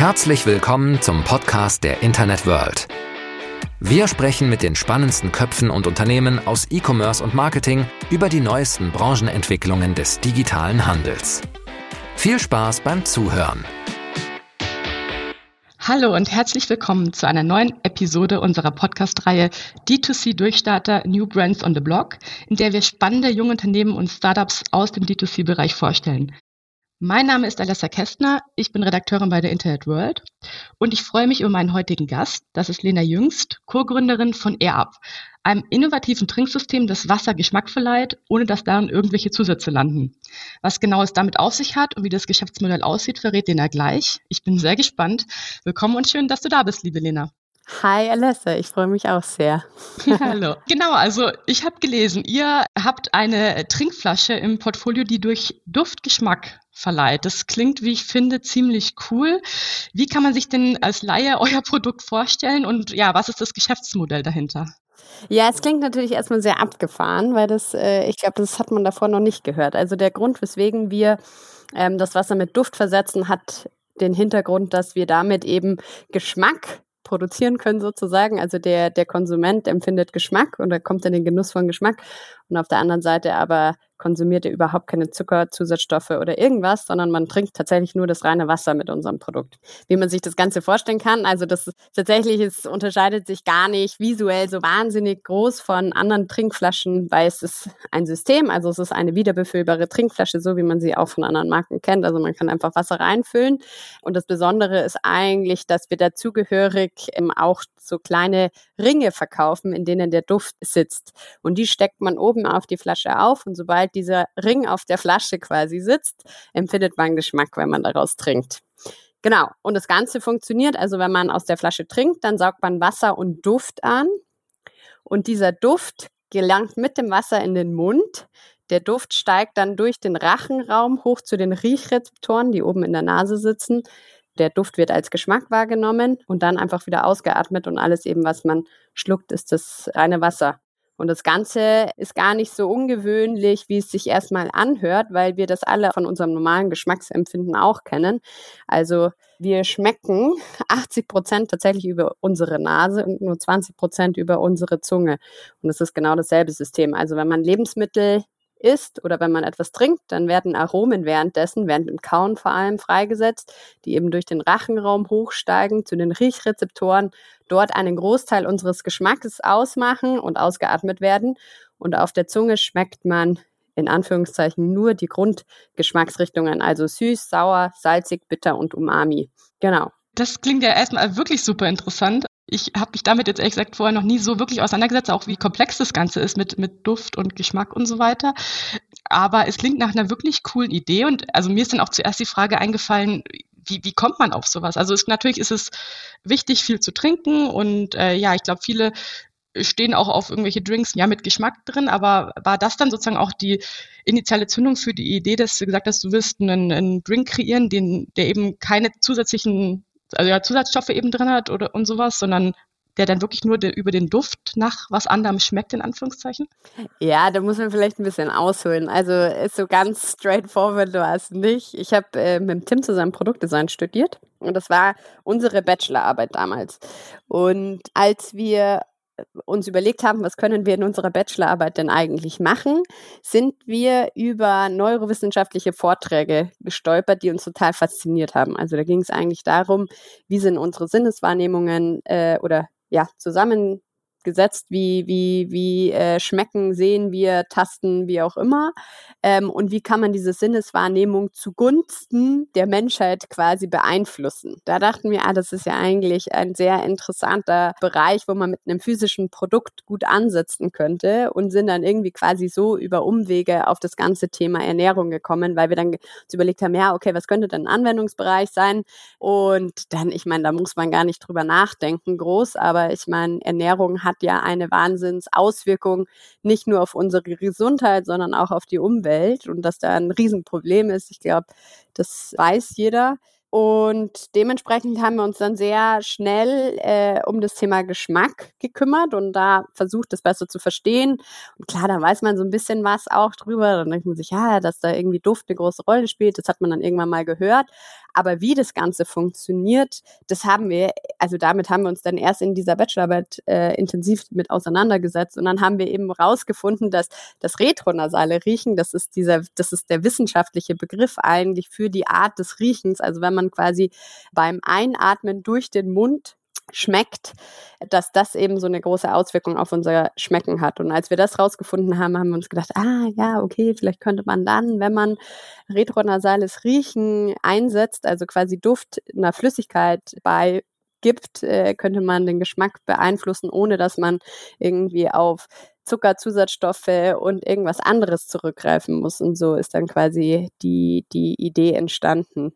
Herzlich willkommen zum Podcast der Internet World. Wir sprechen mit den spannendsten Köpfen und Unternehmen aus E-Commerce und Marketing über die neuesten Branchenentwicklungen des digitalen Handels. Viel Spaß beim Zuhören. Hallo und herzlich willkommen zu einer neuen Episode unserer Podcast-Reihe D2C Durchstarter New Brands on the Block, in der wir spannende junge Unternehmen und Startups aus dem D2C-Bereich vorstellen. Mein Name ist Alessa Kästner, ich bin Redakteurin bei der Internet World und ich freue mich über meinen heutigen Gast. Das ist Lena Jüngst, Co-Gründerin von AirUp, einem innovativen Trinksystem, das Wasser Geschmack verleiht, ohne dass darin irgendwelche Zusätze landen. Was genau es damit auf sich hat und wie das Geschäftsmodell aussieht, verrät Lena gleich. Ich bin sehr gespannt. Willkommen und schön, dass du da bist, liebe Lena. Hi Alessa, ich freue mich auch sehr. Hallo. Genau, also ich habe gelesen, ihr habt eine Trinkflasche im Portfolio, die durch Duftgeschmack verleiht. Das klingt, wie ich finde, ziemlich cool. Wie kann man sich denn als Laie euer Produkt vorstellen und ja, was ist das Geschäftsmodell dahinter? Ja, es klingt natürlich erstmal sehr abgefahren, weil das, äh, ich glaube, das hat man davor noch nicht gehört. Also der Grund, weswegen wir ähm, das Wasser mit Duft versetzen, hat den Hintergrund, dass wir damit eben Geschmack produzieren können sozusagen. Also der, der Konsument empfindet Geschmack und er kommt in den Genuss von Geschmack und auf der anderen Seite aber konsumiert ihr überhaupt keine Zucker, Zusatzstoffe oder irgendwas, sondern man trinkt tatsächlich nur das reine Wasser mit unserem Produkt. Wie man sich das Ganze vorstellen kann, also das tatsächlich es unterscheidet sich gar nicht visuell so wahnsinnig groß von anderen Trinkflaschen, weil es ist ein System, also es ist eine wiederbefüllbare Trinkflasche, so wie man sie auch von anderen Marken kennt. Also man kann einfach Wasser reinfüllen und das Besondere ist eigentlich, dass wir dazugehörig ähm, auch so kleine Ringe verkaufen, in denen der Duft sitzt. Und die steckt man oben auf die Flasche auf und sobald dieser Ring auf der Flasche quasi sitzt, empfindet man Geschmack, wenn man daraus trinkt. Genau. Und das Ganze funktioniert, also wenn man aus der Flasche trinkt, dann saugt man Wasser und Duft an. Und dieser Duft gelangt mit dem Wasser in den Mund. Der Duft steigt dann durch den Rachenraum hoch zu den Riechrezeptoren, die oben in der Nase sitzen. Der Duft wird als Geschmack wahrgenommen und dann einfach wieder ausgeatmet und alles eben, was man schluckt, ist das reine Wasser. Und das Ganze ist gar nicht so ungewöhnlich, wie es sich erstmal anhört, weil wir das alle von unserem normalen Geschmacksempfinden auch kennen. Also wir schmecken 80 Prozent tatsächlich über unsere Nase und nur 20 Prozent über unsere Zunge. Und das ist genau dasselbe System. Also wenn man Lebensmittel isst oder wenn man etwas trinkt, dann werden Aromen währenddessen, während dem Kauen vor allem freigesetzt, die eben durch den Rachenraum hochsteigen zu den Riechrezeptoren, dort einen Großteil unseres Geschmacks ausmachen und ausgeatmet werden. Und auf der Zunge schmeckt man in Anführungszeichen nur die Grundgeschmacksrichtungen, also süß, sauer, salzig, bitter und umami. Genau. Das klingt ja erstmal wirklich super interessant. Ich habe mich damit jetzt ehrlich gesagt vorher noch nie so wirklich auseinandergesetzt, auch wie komplex das Ganze ist mit, mit Duft und Geschmack und so weiter. Aber es klingt nach einer wirklich coolen Idee und also mir ist dann auch zuerst die Frage eingefallen, wie, wie kommt man auf sowas? Also es, natürlich ist es wichtig, viel zu trinken und äh, ja, ich glaube, viele stehen auch auf irgendwelche Drinks ja mit Geschmack drin, aber war das dann sozusagen auch die initiale Zündung für die Idee, dass du gesagt hast, du willst einen, einen Drink kreieren, den, der eben keine zusätzlichen also ja, Zusatzstoffe eben drin hat oder und sowas, sondern der dann wirklich nur de, über den Duft nach was anderem schmeckt, in Anführungszeichen? Ja, da muss man vielleicht ein bisschen ausholen. Also ist so ganz straightforward war es nicht. Ich habe äh, mit Tim zusammen Produktdesign studiert und das war unsere Bachelorarbeit damals. Und als wir uns überlegt haben, was können wir in unserer Bachelorarbeit denn eigentlich machen, sind wir über neurowissenschaftliche Vorträge gestolpert, die uns total fasziniert haben. Also da ging es eigentlich darum, wie sind unsere Sinneswahrnehmungen äh, oder ja, zusammen gesetzt, wie, wie, wie äh, schmecken, sehen wir, tasten, wie auch immer. Ähm, und wie kann man diese Sinneswahrnehmung zugunsten der Menschheit quasi beeinflussen? Da dachten wir, ah, das ist ja eigentlich ein sehr interessanter Bereich, wo man mit einem physischen Produkt gut ansetzen könnte und sind dann irgendwie quasi so über Umwege auf das ganze Thema Ernährung gekommen, weil wir dann uns überlegt haben, ja, okay, was könnte denn ein Anwendungsbereich sein? Und dann, ich meine, da muss man gar nicht drüber nachdenken, groß, aber ich meine, Ernährung hat hat ja eine Wahnsinnsauswirkung nicht nur auf unsere Gesundheit, sondern auch auf die Umwelt und dass da ein Riesenproblem ist. Ich glaube, das weiß jeder. Und dementsprechend haben wir uns dann sehr schnell äh, um das Thema Geschmack gekümmert und da versucht, das besser zu verstehen. Und klar, da weiß man so ein bisschen was auch drüber. Dann denkt man sich, ja, dass da irgendwie Duft eine große Rolle spielt. Das hat man dann irgendwann mal gehört. Aber wie das Ganze funktioniert, das haben wir, also damit haben wir uns dann erst in dieser Bachelorarbeit äh, intensiv mit auseinandergesetzt. Und dann haben wir eben rausgefunden, dass das retronasale Riechen, das ist dieser, das ist der wissenschaftliche Begriff eigentlich für die Art des Riechens. Also wenn man quasi beim Einatmen durch den Mund schmeckt, dass das eben so eine große Auswirkung auf unser Schmecken hat. Und als wir das rausgefunden haben, haben wir uns gedacht, ah ja, okay, vielleicht könnte man dann, wenn man retronasales Riechen einsetzt, also quasi Duft einer Flüssigkeit bei gibt, äh, könnte man den Geschmack beeinflussen, ohne dass man irgendwie auf Zuckerzusatzstoffe und irgendwas anderes zurückgreifen muss. Und so ist dann quasi die, die Idee entstanden.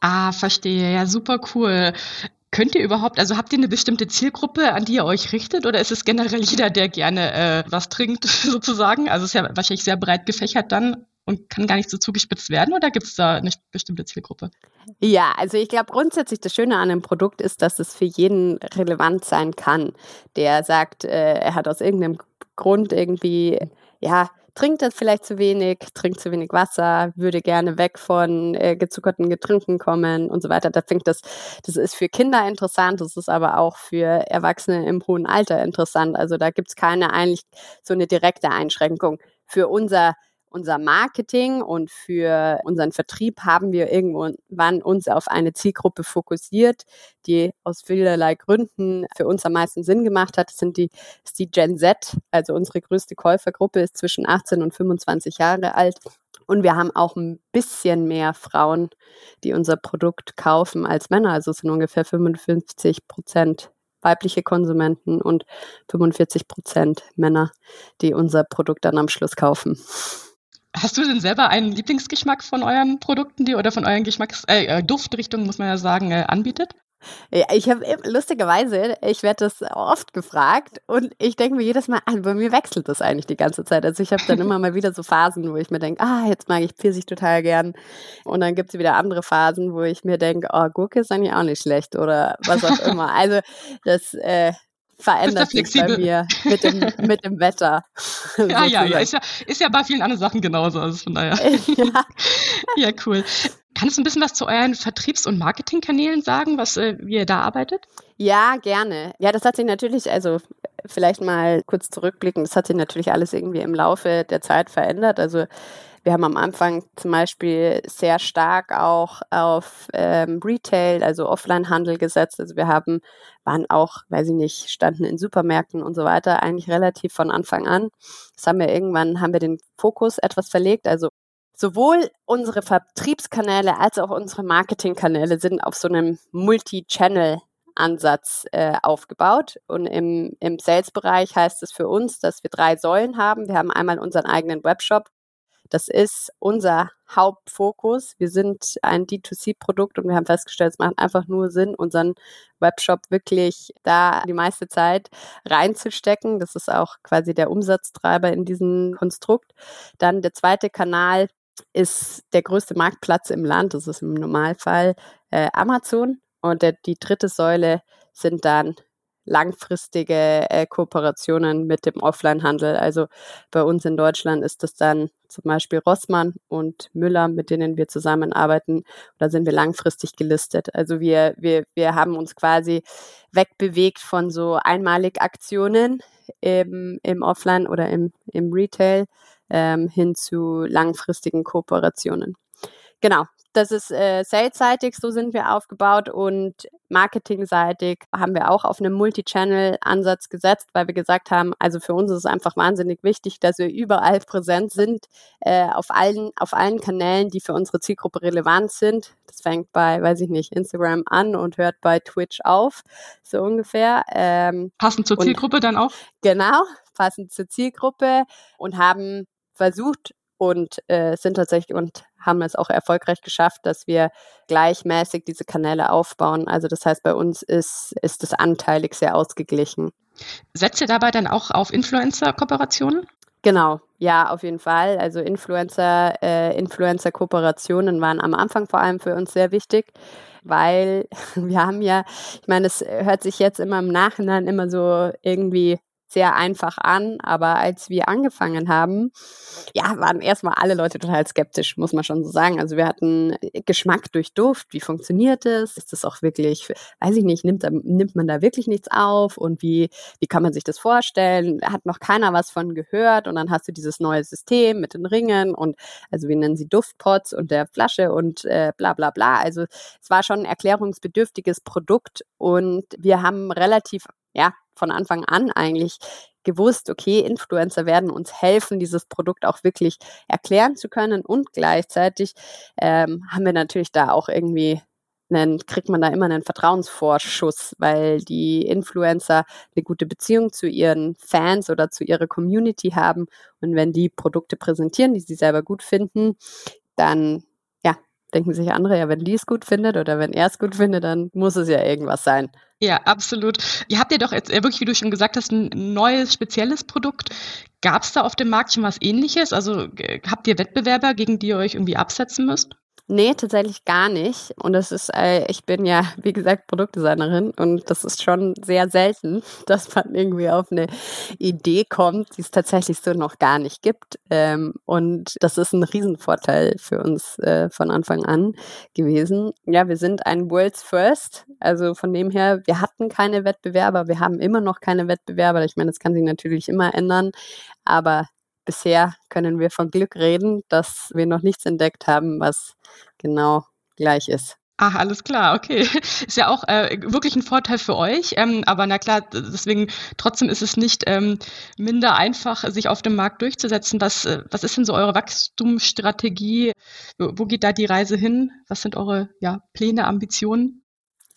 Ah, verstehe. Ja, super cool. Könnt ihr überhaupt, also habt ihr eine bestimmte Zielgruppe, an die ihr euch richtet, oder ist es generell jeder, der gerne äh, was trinkt, sozusagen? Also ist ja wahrscheinlich sehr breit gefächert dann und kann gar nicht so zugespitzt werden, oder gibt es da eine bestimmte Zielgruppe? Ja, also ich glaube grundsätzlich das Schöne an einem Produkt ist, dass es für jeden relevant sein kann, der sagt, äh, er hat aus irgendeinem Grund irgendwie, ja, trinkt das vielleicht zu wenig, trinkt zu wenig Wasser, würde gerne weg von äh, gezuckerten Getränken kommen und so weiter. Da fängt das, das ist für Kinder interessant, das ist aber auch für Erwachsene im hohen Alter interessant. Also da gibt es keine eigentlich so eine direkte Einschränkung. Für unser unser Marketing und für unseren Vertrieb haben wir irgendwann uns auf eine Zielgruppe fokussiert, die aus vielerlei Gründen für uns am meisten Sinn gemacht hat. Das sind die, ist die Gen Z, also unsere größte Käufergruppe ist zwischen 18 und 25 Jahre alt. Und wir haben auch ein bisschen mehr Frauen, die unser Produkt kaufen als Männer. Also es sind ungefähr 55 Prozent weibliche Konsumenten und 45 Prozent Männer, die unser Produkt dann am Schluss kaufen. Hast du denn selber einen Lieblingsgeschmack von euren Produkten, die oder von euren Geschmacks äh, äh Duftrichtungen, muss man ja sagen, äh, anbietet? Ja, ich habe lustigerweise, ich werde das oft gefragt und ich denke mir jedes Mal, also bei mir wechselt das eigentlich die ganze Zeit. Also ich habe dann immer mal wieder so Phasen, wo ich mir denke, ah, jetzt mag ich Pfirsich total gern. Und dann gibt es wieder andere Phasen, wo ich mir denke, oh, Gurke ist eigentlich auch nicht schlecht oder was auch immer. Also das, äh, verändert sich bei mir mit dem, mit dem Wetter. Ja, ja, ja ist, ja. ist ja bei vielen anderen Sachen genauso. Also von daher. Ja, ja cool. Kannst du ein bisschen was zu euren Vertriebs- und Marketingkanälen sagen, was äh, wie ihr da arbeitet? Ja, gerne. Ja, das hat sich natürlich, also vielleicht mal kurz zurückblicken, das hat sich natürlich alles irgendwie im Laufe der Zeit verändert. Also wir haben am Anfang zum Beispiel sehr stark auch auf ähm, Retail, also Offline-Handel gesetzt. Also wir haben, waren auch, weiß ich nicht, standen in Supermärkten und so weiter, eigentlich relativ von Anfang an. Das haben wir irgendwann, haben wir den Fokus etwas verlegt. Also sowohl unsere Vertriebskanäle als auch unsere Marketingkanäle sind auf so einem Multi-Channel Ansatz äh, aufgebaut. Und im, im Sales-Bereich heißt es für uns, dass wir drei Säulen haben. Wir haben einmal unseren eigenen Webshop, das ist unser Hauptfokus. Wir sind ein D2C-Produkt und wir haben festgestellt, es macht einfach nur Sinn, unseren Webshop wirklich da die meiste Zeit reinzustecken. Das ist auch quasi der Umsatztreiber in diesem Konstrukt. Dann der zweite Kanal ist der größte Marktplatz im Land. Das ist im Normalfall äh, Amazon. Und der, die dritte Säule sind dann langfristige äh, Kooperationen mit dem Offline-Handel. Also bei uns in Deutschland ist das dann zum Beispiel Rossmann und Müller, mit denen wir zusammenarbeiten. Da sind wir langfristig gelistet. Also wir, wir, wir haben uns quasi wegbewegt von so einmalig Aktionen im, im Offline oder im, im Retail ähm, hin zu langfristigen Kooperationen. Genau, das ist äh, salesseitig, so sind wir aufgebaut und marketingseitig haben wir auch auf einen Multi-Channel-Ansatz gesetzt, weil wir gesagt haben, also für uns ist es einfach wahnsinnig wichtig, dass wir überall präsent sind, äh, auf allen, auf allen Kanälen, die für unsere Zielgruppe relevant sind. Das fängt bei, weiß ich nicht, Instagram an und hört bei Twitch auf, so ungefähr. Ähm, passend zur Zielgruppe dann auch? Genau, passend zur Zielgruppe und haben versucht, und äh, sind tatsächlich und haben es auch erfolgreich geschafft, dass wir gleichmäßig diese Kanäle aufbauen. Also das heißt, bei uns ist, ist es anteilig sehr ausgeglichen. Setzt ihr dabei dann auch auf Influencer-Kooperationen? Genau, ja, auf jeden Fall. Also Influencer, äh, Influencer-Kooperationen waren am Anfang vor allem für uns sehr wichtig, weil wir haben ja, ich meine, es hört sich jetzt immer im Nachhinein immer so irgendwie sehr einfach an, aber als wir angefangen haben, ja, waren erstmal alle Leute total skeptisch, muss man schon so sagen. Also wir hatten Geschmack durch Duft, wie funktioniert es? Ist das auch wirklich, weiß ich nicht, nimmt, nimmt man da wirklich nichts auf und wie, wie kann man sich das vorstellen? Hat noch keiner was von gehört und dann hast du dieses neue System mit den Ringen und also wir nennen sie Duftpots und der Flasche und äh, bla bla bla. Also es war schon ein erklärungsbedürftiges Produkt und wir haben relativ ja, von Anfang an eigentlich gewusst, okay, Influencer werden uns helfen, dieses Produkt auch wirklich erklären zu können. Und gleichzeitig ähm, haben wir natürlich da auch irgendwie einen, kriegt man da immer einen Vertrauensvorschuss, weil die Influencer eine gute Beziehung zu ihren Fans oder zu ihrer Community haben. Und wenn die Produkte präsentieren, die sie selber gut finden, dann denken sich andere, ja, wenn die es gut findet oder wenn er es gut findet, dann muss es ja irgendwas sein. Ja, absolut. Ihr habt ja doch jetzt äh, wirklich, wie du schon gesagt hast, ein neues, spezielles Produkt. Gab es da auf dem Markt schon was ähnliches? Also habt ihr Wettbewerber, gegen die ihr euch irgendwie absetzen müsst? Nee, tatsächlich gar nicht. Und das ist, äh, ich bin ja, wie gesagt, Produktdesignerin und das ist schon sehr selten, dass man irgendwie auf eine Idee kommt, die es tatsächlich so noch gar nicht gibt. Ähm, und das ist ein Riesenvorteil für uns äh, von Anfang an gewesen. Ja, wir sind ein World's First. Also von dem her, wir hatten keine Wettbewerber, wir haben immer noch keine Wettbewerber. Ich meine, das kann sich natürlich immer ändern, aber bisher können wir von Glück reden, dass wir noch nichts entdeckt haben, was genau gleich ist. Ach, alles klar, okay. Ist ja auch äh, wirklich ein Vorteil für euch. Ähm, aber na klar, deswegen trotzdem ist es nicht ähm, minder einfach, sich auf dem Markt durchzusetzen. Was, äh, was ist denn so eure Wachstumsstrategie? Wo geht da die Reise hin? Was sind eure ja, Pläne, Ambitionen?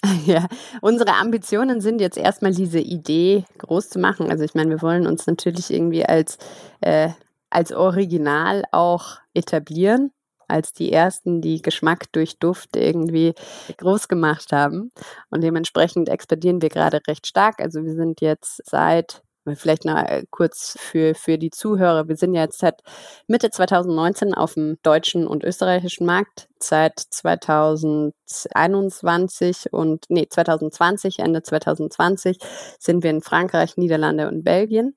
Ja, unsere Ambitionen sind jetzt erstmal diese Idee groß zu machen. Also ich meine, wir wollen uns natürlich irgendwie als, äh, als Original auch etablieren, als die ersten, die Geschmack durch Duft irgendwie groß gemacht haben. Und dementsprechend expandieren wir gerade recht stark. Also wir sind jetzt seit Vielleicht noch äh, kurz für, für die Zuhörer. Wir sind jetzt seit Mitte 2019 auf dem deutschen und österreichischen Markt. Seit 2021 und, nee, 2020, Ende 2020 sind wir in Frankreich, Niederlande und Belgien.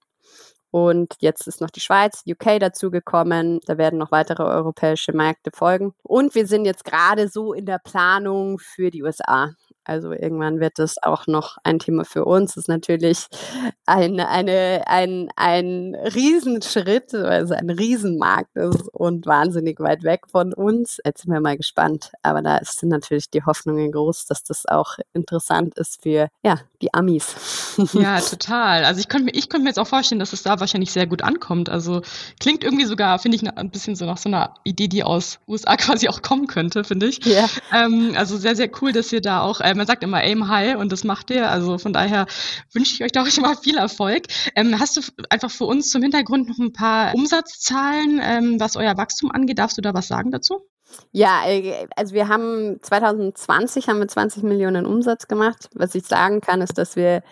Und jetzt ist noch die Schweiz, UK dazugekommen. Da werden noch weitere europäische Märkte folgen. Und wir sind jetzt gerade so in der Planung für die USA. Also irgendwann wird das auch noch ein Thema für uns. Das ist natürlich ein, eine, ein, ein Riesenschritt, es ein Riesenmarkt ist und wahnsinnig weit weg von uns. Jetzt sind wir mal gespannt. Aber da sind natürlich die Hoffnungen groß, dass das auch interessant ist für ja, die Amis. Ja, total. Also ich könnte mir, ich könnte mir jetzt auch vorstellen, dass es da wahrscheinlich sehr gut ankommt. Also klingt irgendwie sogar, finde ich, ein bisschen so nach so einer Idee, die aus USA quasi auch kommen könnte, finde ich. Ja. Ähm, also sehr, sehr cool, dass ihr da auch ähm, man sagt immer aim high und das macht ihr. Also von daher wünsche ich euch doch schon mal viel Erfolg. Ähm, hast du einfach für uns zum Hintergrund noch ein paar Umsatzzahlen, ähm, was euer Wachstum angeht? Darfst du da was sagen dazu? Ja, äh, also wir haben 2020 haben wir 20 Millionen Umsatz gemacht. Was ich sagen kann, ist, dass wir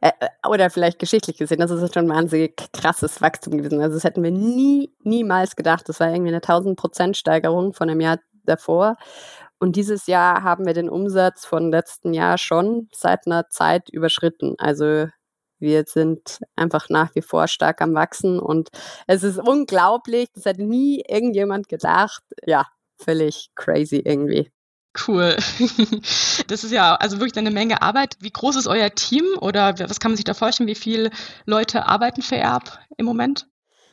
äh, oder vielleicht geschichtlich gesehen, das ist schon ein wahnsinnig krasses Wachstum gewesen. Also das hätten wir nie, niemals gedacht. Das war irgendwie eine 1000 Prozent Steigerung von dem Jahr davor. Und dieses Jahr haben wir den Umsatz von letzten Jahr schon seit einer Zeit überschritten. Also wir sind einfach nach wie vor stark am Wachsen und es ist unglaublich. Das hat nie irgendjemand gedacht. Ja, völlig crazy irgendwie. Cool. Das ist ja also wirklich eine Menge Arbeit. Wie groß ist euer Team oder was kann man sich da vorstellen? Wie viele Leute arbeiten für Erb im Moment?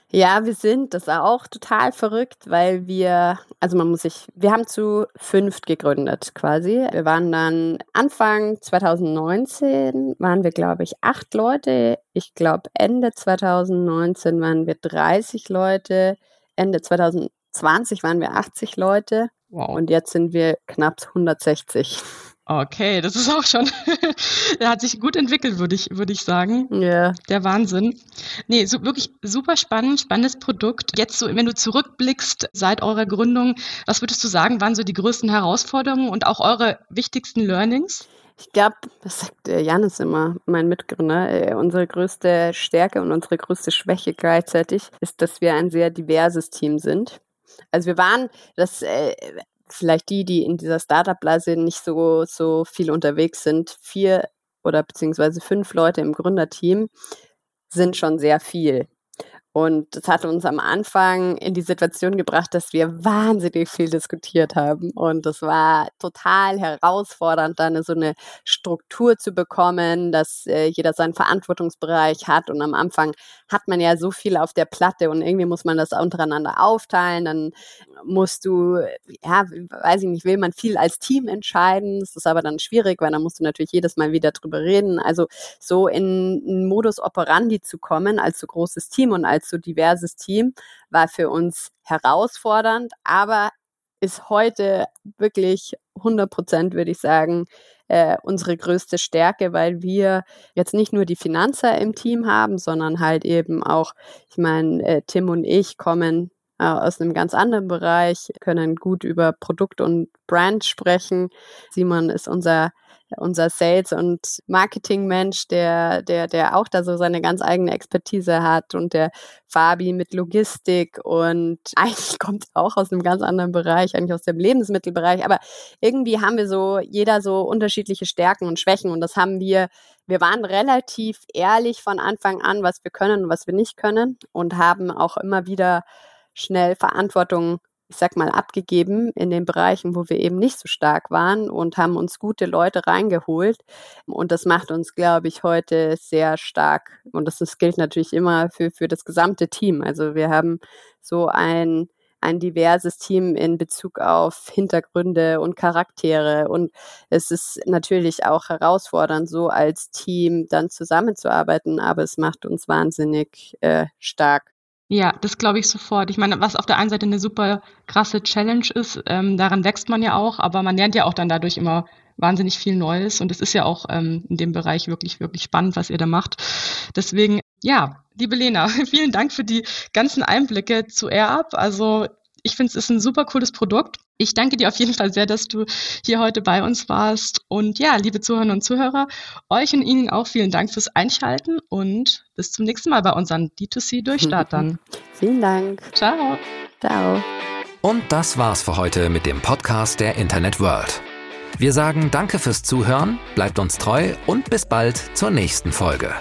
Ja, wir sind das auch total verrückt, weil wir, also man muss sich, wir haben zu fünft gegründet quasi. Wir waren dann Anfang 2019 waren wir, glaube ich, acht Leute. Ich glaube, Ende 2019 waren wir 30 Leute. Ende 2020 waren wir 80 Leute. Wow. Und jetzt sind wir knapp 160. Okay, das ist auch schon, der hat sich gut entwickelt, würde ich, würde ich sagen. Ja. Yeah. Der Wahnsinn. Nee, so wirklich super spannend, spannendes Produkt. Jetzt so, wenn du zurückblickst seit eurer Gründung, was würdest du sagen, waren so die größten Herausforderungen und auch eure wichtigsten Learnings? Ich glaube, das sagt Janis immer, mein Mitgründer, äh, unsere größte Stärke und unsere größte Schwäche gleichzeitig ist, dass wir ein sehr diverses Team sind. Also wir waren, das äh, vielleicht die, die in dieser Startup-Blase nicht so, so viel unterwegs sind, vier oder beziehungsweise fünf Leute im Gründerteam sind schon sehr viel. Und das hat uns am Anfang in die Situation gebracht, dass wir wahnsinnig viel diskutiert haben. Und das war total herausfordernd, dann so eine Struktur zu bekommen, dass äh, jeder seinen Verantwortungsbereich hat. Und am Anfang hat man ja so viel auf der Platte und irgendwie muss man das untereinander aufteilen. Dann musst du, ja, weiß ich nicht, will man viel als Team entscheiden. Das ist aber dann schwierig, weil dann musst du natürlich jedes Mal wieder drüber reden. Also so in einen Modus operandi zu kommen als so großes Team und so diverses Team war für uns herausfordernd, aber ist heute wirklich 100 Prozent, würde ich sagen, äh, unsere größte Stärke, weil wir jetzt nicht nur die Finanzer im Team haben, sondern halt eben auch, ich meine, äh, Tim und ich kommen äh, aus einem ganz anderen Bereich, können gut über Produkt und Brand sprechen. Simon ist unser unser Sales- und Marketing-Mensch, der, der, der auch da so seine ganz eigene Expertise hat und der Fabi mit Logistik und eigentlich kommt auch aus einem ganz anderen Bereich, eigentlich aus dem Lebensmittelbereich, aber irgendwie haben wir so, jeder so unterschiedliche Stärken und Schwächen und das haben wir, wir waren relativ ehrlich von Anfang an, was wir können und was wir nicht können und haben auch immer wieder schnell Verantwortung ich sag mal, abgegeben in den Bereichen, wo wir eben nicht so stark waren und haben uns gute Leute reingeholt. Und das macht uns, glaube ich, heute sehr stark. Und das, das gilt natürlich immer für, für das gesamte Team. Also wir haben so ein, ein diverses Team in Bezug auf Hintergründe und Charaktere. Und es ist natürlich auch herausfordernd, so als Team dann zusammenzuarbeiten, aber es macht uns wahnsinnig äh, stark. Ja, das glaube ich sofort. Ich meine, was auf der einen Seite eine super krasse Challenge ist, ähm, daran wächst man ja auch, aber man lernt ja auch dann dadurch immer wahnsinnig viel Neues und es ist ja auch ähm, in dem Bereich wirklich, wirklich spannend, was ihr da macht. Deswegen, ja, liebe Lena, vielen Dank für die ganzen Einblicke zu AirUp. Also ich finde, es ist ein super cooles Produkt. Ich danke dir auf jeden Fall sehr, dass du hier heute bei uns warst. Und ja, liebe Zuhörerinnen und Zuhörer, euch und Ihnen auch vielen Dank fürs Einschalten und bis zum nächsten Mal bei unseren D2C-Durchstartern. Vielen Dank. Ciao. Ciao. Und das war's für heute mit dem Podcast der Internet World. Wir sagen Danke fürs Zuhören, bleibt uns treu und bis bald zur nächsten Folge.